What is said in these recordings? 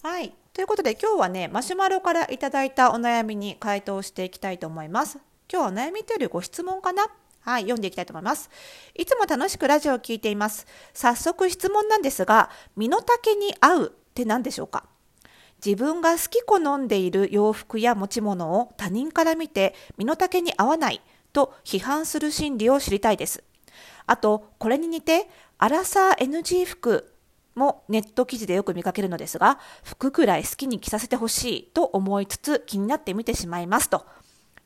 はい。ということで今日はね、マシュマロからいただいたお悩みに回答していきたいと思います。今日はお悩みというよりご質問かな？はい、読んでいきたいと思います。いつも楽しくラジオを聞いています。早速質問なんですが、身の丈に合うって何でしょうか？自分が好き好んでいる洋服や持ち物を他人から見て身の丈に合わないと批判する心理を知りたいです。あと、これに似て、アラサー NG 服もネット記事でよく見かけるのですが、服くらい好きに着させてほしいと思いつつ気になって見てしまいますと。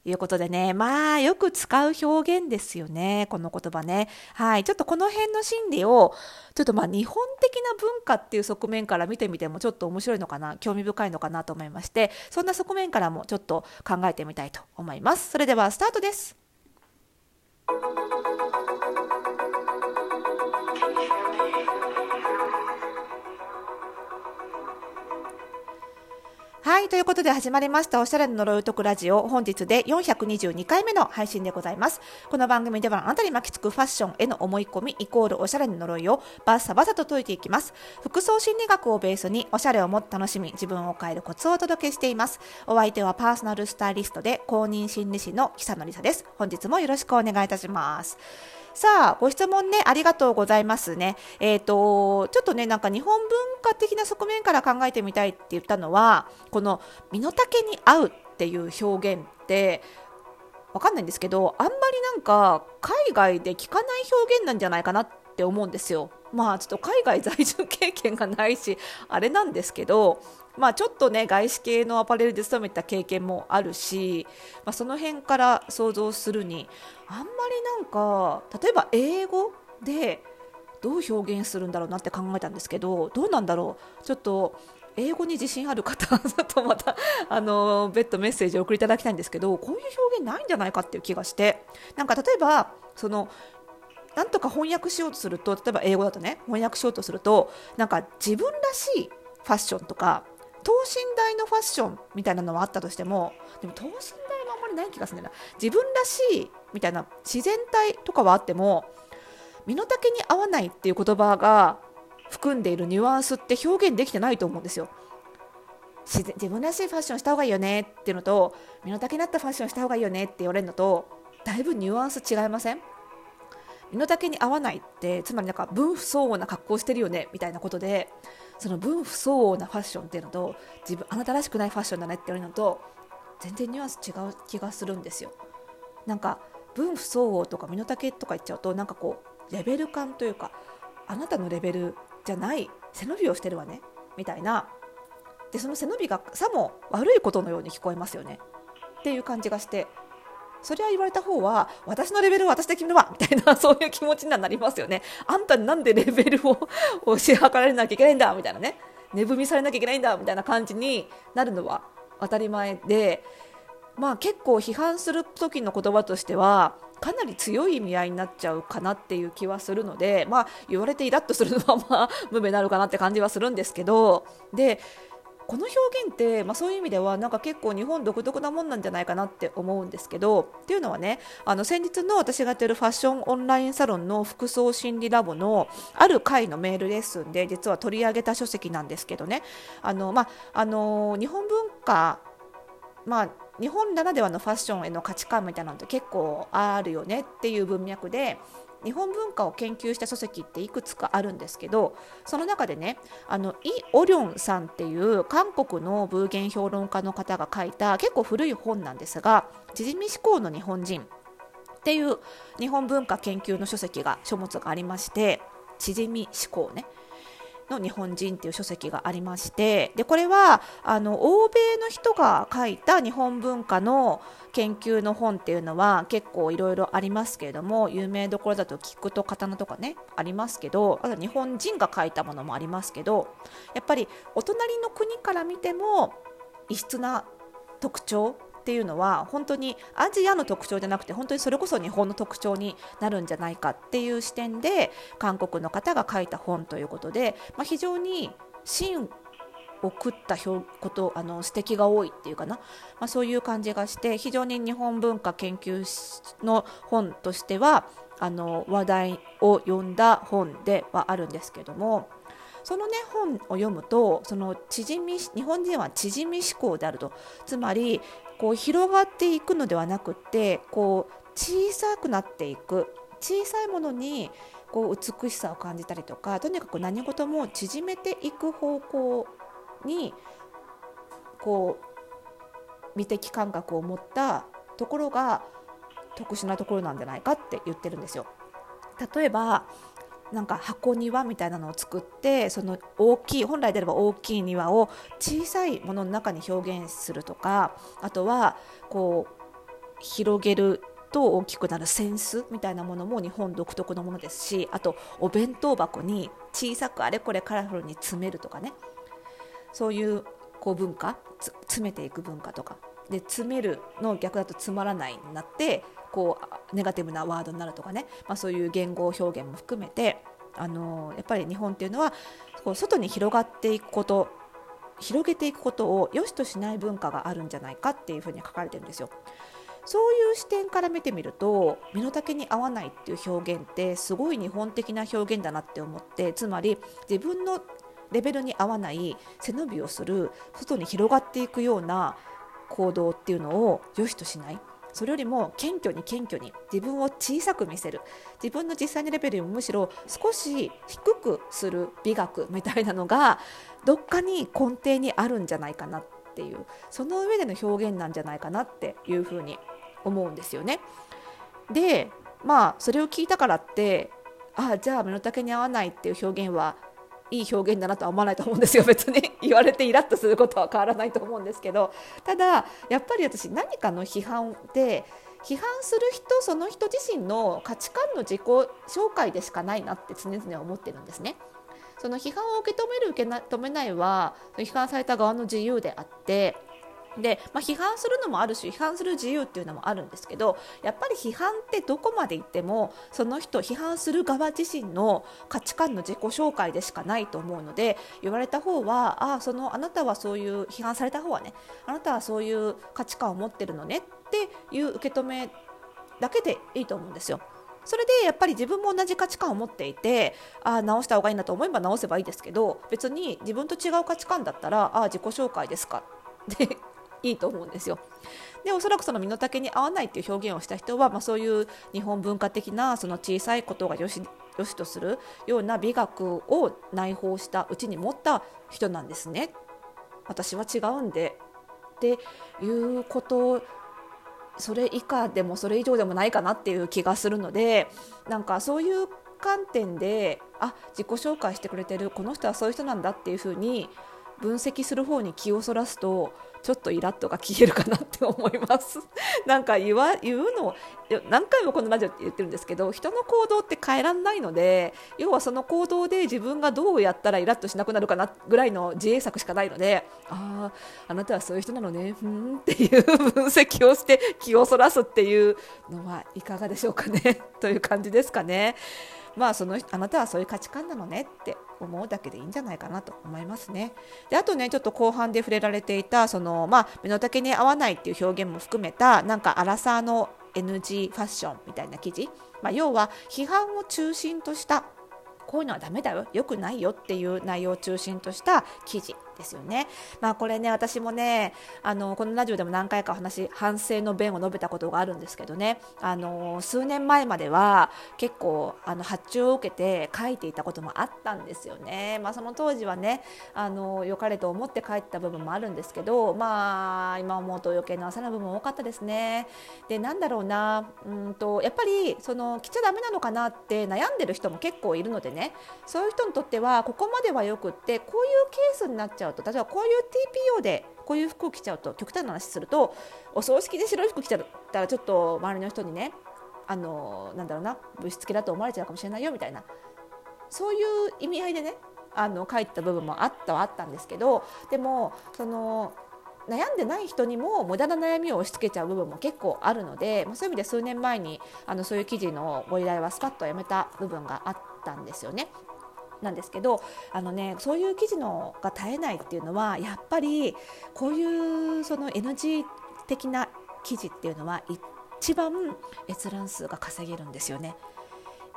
いうことでね、まあ、よく使う表現ですよね、この言葉ね。はい、ちょっとこの辺の心理を、ちょっとまあ、日本的な文化っていう側面から見てみても、ちょっと面白いのかな、興味深いのかなと思いまして、そんな側面からもちょっと考えてみたいと思います。それでは、スタートです。ということで始まりました、おしゃれの呪いを解くラジオ。本日で422回目の配信でございます。この番組ではあなたに巻きつくファッションへの思い込みイコールおしゃれの呪いをバッサバサと解いていきます。服装心理学をベースにおしゃれをもっと楽しみ、自分を変えるコツをお届けしています。お相手はパーソナルスタイリストで公認心理師の久野里沙です。本日もよろしくお願いいたします。さあ、ご質問ね、ありがとうございますね。えっ、ー、と、ちょっとね、なんか日本文化的な側面から考えてみたいって言ったのは、この身の丈に合うっていう表現って、わかんないんですけど、あんまりなんか海外で聞かない表現なんじゃないかなって思うんですよ。まあちょっと海外在住経験がないし、あれなんですけど、まあ、ちょっとね外資系のアパレルで勤めた経験もあるし、まあ、その辺から想像するにあんまりなんか例えば英語でどう表現するんだろうなって考えたんですけどどうなんだろう？ちょっと英語に自信ある方ちょっとまた あの別途メッセージを送りいただきたいんですけどこういう表現ないんじゃないかっていう気がして。なんか例えばそのなんとか翻訳しようとすると例えば英語だとね翻訳しようとするとなんか自分らしいファッションとか等身大のファッションみたいなのはあったとしてもでも等身大はあんまりない気がするんだよな。自分らしいみたいな自然体とかはあっても身の丈に合わないっていう言葉が含んでいるニュアンスって表現できてないと思うんですよ。自自分らしいファッションした方がいいよねっていうのと身の丈に合ったファッションした方がいいよねって言われるのとだいぶニュアンス違いません？身の丈に合わないってつまりなんか分不相応な格好してるよねみたいなことでその分不相応なファッションっていうのと自分あなたらしくないファッションだねって言われるのと全然ニュアンス違う気がするんですよ。なんか分不相応とか身の丈とか言っちゃうとなんかこうレベル感というかあなたのレベルじゃない背伸びをしてるわねみたいな。でその背伸びがさも悪いことのように聞こえますよね。っていう感じがしてそれは言われた方は私のレベルを私で決めるわみたいなそういう気持ちにはなりますよね。あんたになんでレベルを押し量られなきゃいけないんだみたいなね。値踏みされなきゃいけないんだみたいな感じになるのは当たり前で。まあ結構批判する時の言葉としてはかなり強い意味合いになっちゃうかなっていう気はするので、まあ、言われてイラッとするのはまあ無名なのかなって感じはするんですけど。でこの表現って、まあ、そういう意味ではなんか結構日本独特なもんなんじゃないかなって思うんですけどっていうのはねあの先日の私がやってるファッションオンラインサロンの服装心理ラボのある回のメールレッスンで実は取り上げた書籍なんですけどね。あの、まあ、あの日本文化まあ日本ならではのファッションへの価値観みたいなのって結構あるよねっていう文脈で日本文化を研究した書籍っていくつかあるんですけどその中でねあのイ・オリョンさんっていう韓国の文言評論家の方が書いた結構古い本なんですが「縮み思考の日本人」っていう日本文化研究の書籍が書物がありまして縮み思考ね。の日本人っていう書籍がありましてでこれはあの欧米の人が書いた日本文化の研究の本っていうのは結構いろいろありますけれども有名どころだと菊と刀とかねありますけどあと日本人が書いたものもありますけどやっぱりお隣の国から見ても異質な特徴っていうのは本当にアジアの特徴じゃなくて本当にそれこそ日本の特徴になるんじゃないかっていう視点で韓国の方が書いた本ということで、まあ、非常に芯を食ったことあの指摘が多いっていうかな、まあ、そういう感じがして非常に日本文化研究の本としてはあの話題を呼んだ本ではあるんですけどもそのね本を読むとその縮み日本人は縮み思考であるとつまりこう広がっていくのではなくってこう小さくなっていく小さいものにこう美しさを感じたりとかとにかく何事も縮めていく方向にこう美的感覚を持ったところが特殊なところなんじゃないかって言ってるんですよ。例えばなんか箱庭みたいなのを作ってその大きい本来であれば大きい庭を小さいものの中に表現するとかあとはこう広げると大きくなる扇子みたいなものも日本独特のものですしあとお弁当箱に小さくあれこれカラフルに詰めるとかね。そういうこう文化詰めていく文化とか。で詰めるの逆だとつまらないになってこうネガティブなワードになるとかね、まあ、そういう言語表現も含めてあのやっぱり日本っていうのはこう外に広がっていくこと広げていくことを良しとしない文化があるんじゃないかっていうふうに書かれてるんですよ。そういう視点から見てみると身の丈に合わないっていう表現ってすごい日本的な表現だなって思ってつまり自分のレベルに合わない背伸びをする外に広がっていくような行動っていうのを良しとしないそれよりも謙虚に謙虚に自分を小さく見せる自分の実際のレベルよりもむしろ少し低くする美学みたいなのがどっかに根底にあるんじゃないかなっていうその上での表現なんじゃないかなっていうふうに思うんですよね。でまあそれを聞いたからってああじゃあ身の丈に合わないっていう表現はいい表現だなとは思わないと思うんですよ別に 言われてイラッとすることは変わらないと思うんですけどただやっぱり私何かの批判で批判する人その人自身の価値観の自己紹介でしかないなって常々思ってるんですね。その批判を受け止める受け止めないは批判された側の自由であってで、まあ、批判するのもあるし批判する自由っていうのもあるんですけどやっぱり批判ってどこまで行ってもその人批判する側自身の価値観の自己紹介でしかないと思うので言われた方はああそのあなたはそういう批判された方はねあなたはそういう価値観を持ってるのねっていう受け止めだけでいいと思うんですよ。それでやっぱり自分も同じ価値観を持っていてあ直した方がいいなと思えば直せばいいですけど別に自分と違う価値観だったらああ自己紹介ですか？で いいと思うんですよ。でおそらくその身の丈に合わないっていう表現をした人は、まあ、そういう日本文化的なその小さいことがよしよしとするような美学を内包したうちに持った人なんですね。私は違うんでっていうことそれ以下でもそれ以上でもないかなっていう気がするのでなんかそういう観点であ自己紹介してくれてるこの人はそういう人なんだっていうふうに分析する方に気をそらすとちょっとイラッとが消えるかなって思います。なんか言わ言うの何回もこのラジオって言ってるんですけど人の行動って変えらんないので要はその行動で自分がどうやったらイラッとしなくなるかなぐらいの自衛策しかないのであああなたはそういう人なのね。ふんっていう分析をして気をそらすっていうのはいかがでしょうかね。という感じですかね。まあそのあなたはそういう価値観なのねって思うだけでいいんじゃないかなと思いますね。であとねちょっと後半で触れられていたそのまあ身の丈に合わないっていう表現も含めたなんかアラサーの NG ファッションみたいな記事、まあ、要は批判を中心としたこういうのはダメだよ良くないよっていう内容を中心とした記事ですよね。まあこれね私もねあのこのラジオでも何回か話反省の弁を述べたことがあるんですけどねあの数年前までは結構あの発注を受けて書いていたこともあったんですよね。まあ、その当時はねあの良かれと思って書いてた部分もあるんですけどまあ今思うと余計な浅な部分多かったですね。でなんだろうなうんとやっぱりその着ちゃダメなのかなって悩んでる人も結構いるのでねそういう人にとってはここまではよくってこういうケースになっちゃちゃうと例えばこういう TPO でこういう服を着ちゃうと極端な話するとお葬式で白い服着ちゃったらちょっと周りの人にねあのなんだろうな物質系だと思われちゃうかもしれないよみたいなそういう意味合いでねあの書いてた部分もあったはあったんですけどでもその悩んでない人にも無駄な悩みを押し付けちゃう部分も結構あるので、まあ、そういう意味で数年前にあのそういう記事のご依頼はスパッとやめた部分があったんですよね。なんですけどあの、ね、そういう記事のが絶えないっていうのはやっぱりこういうその NG 的な記事っていうのは一番閲覧数が稼げるんですよね。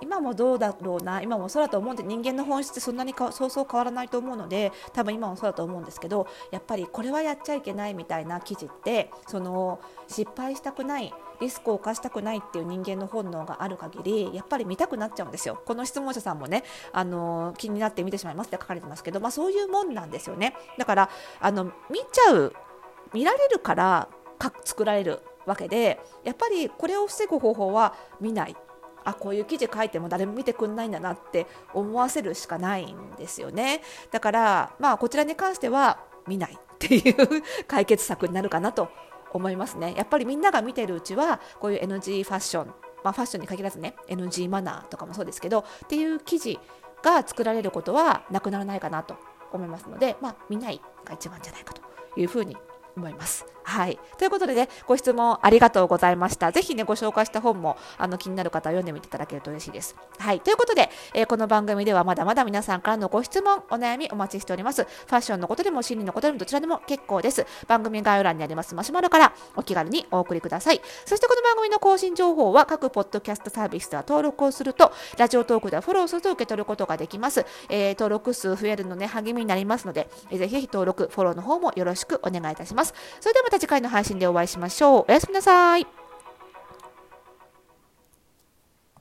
今もどうだろうな今もそうだと思うんで人間の本質ってそんなにかそうそう変わらないと思うので多分今もそうだと思うんですけどやっぱりこれはやっちゃいけないみたいな記事ってその失敗したくないリスクを冒したくないっていう人間の本能がある限りやっぱり見たくなっちゃうんですよ。この質問者さんもねあの気になって見てしまいますって書かれてますけど、まあ、そういうもんなんですよね。だからあの見ちゃう見られるからか作られるわけでやっぱりこれを防ぐ方法は見ないあこういう記事書いても誰も見てくんないんだなって思わせるしかないんですよね。だからまあこちらに関しては見ないっていう解決策になるかなと思いますね。やっぱりみんなが見てるうちはこういう NG ファッションまあ、ファッションに限らずね NG マナーとかもそうですけどっていう記事が作られることはなくならないかなと思いますので、まあ、見ないが一番じゃないかというふうに思います。はい。ということでね、ご質問ありがとうございました。ぜひね、ご紹介した本もあの気になる方は読んでみていただけると嬉しいです。はい。ということで、えー、この番組ではまだまだ皆さんからのご質問、お悩みお待ちしております。ファッションのことでも心理のことでもどちらでも結構です。番組概要欄にありますマシュマロからお気軽にお送りください。そしてこの番組の更新情報は各ポッドキャストサービスでは登録をすると、ラジオトークではフォローすると受け取ることができます。えー、登録数増えるのね、励みになりますので、えー、ぜひ登録、フォローの方もよろしくお願いいたしますます。それではまた次回の配信でお会いしましょう。おやすみなさい。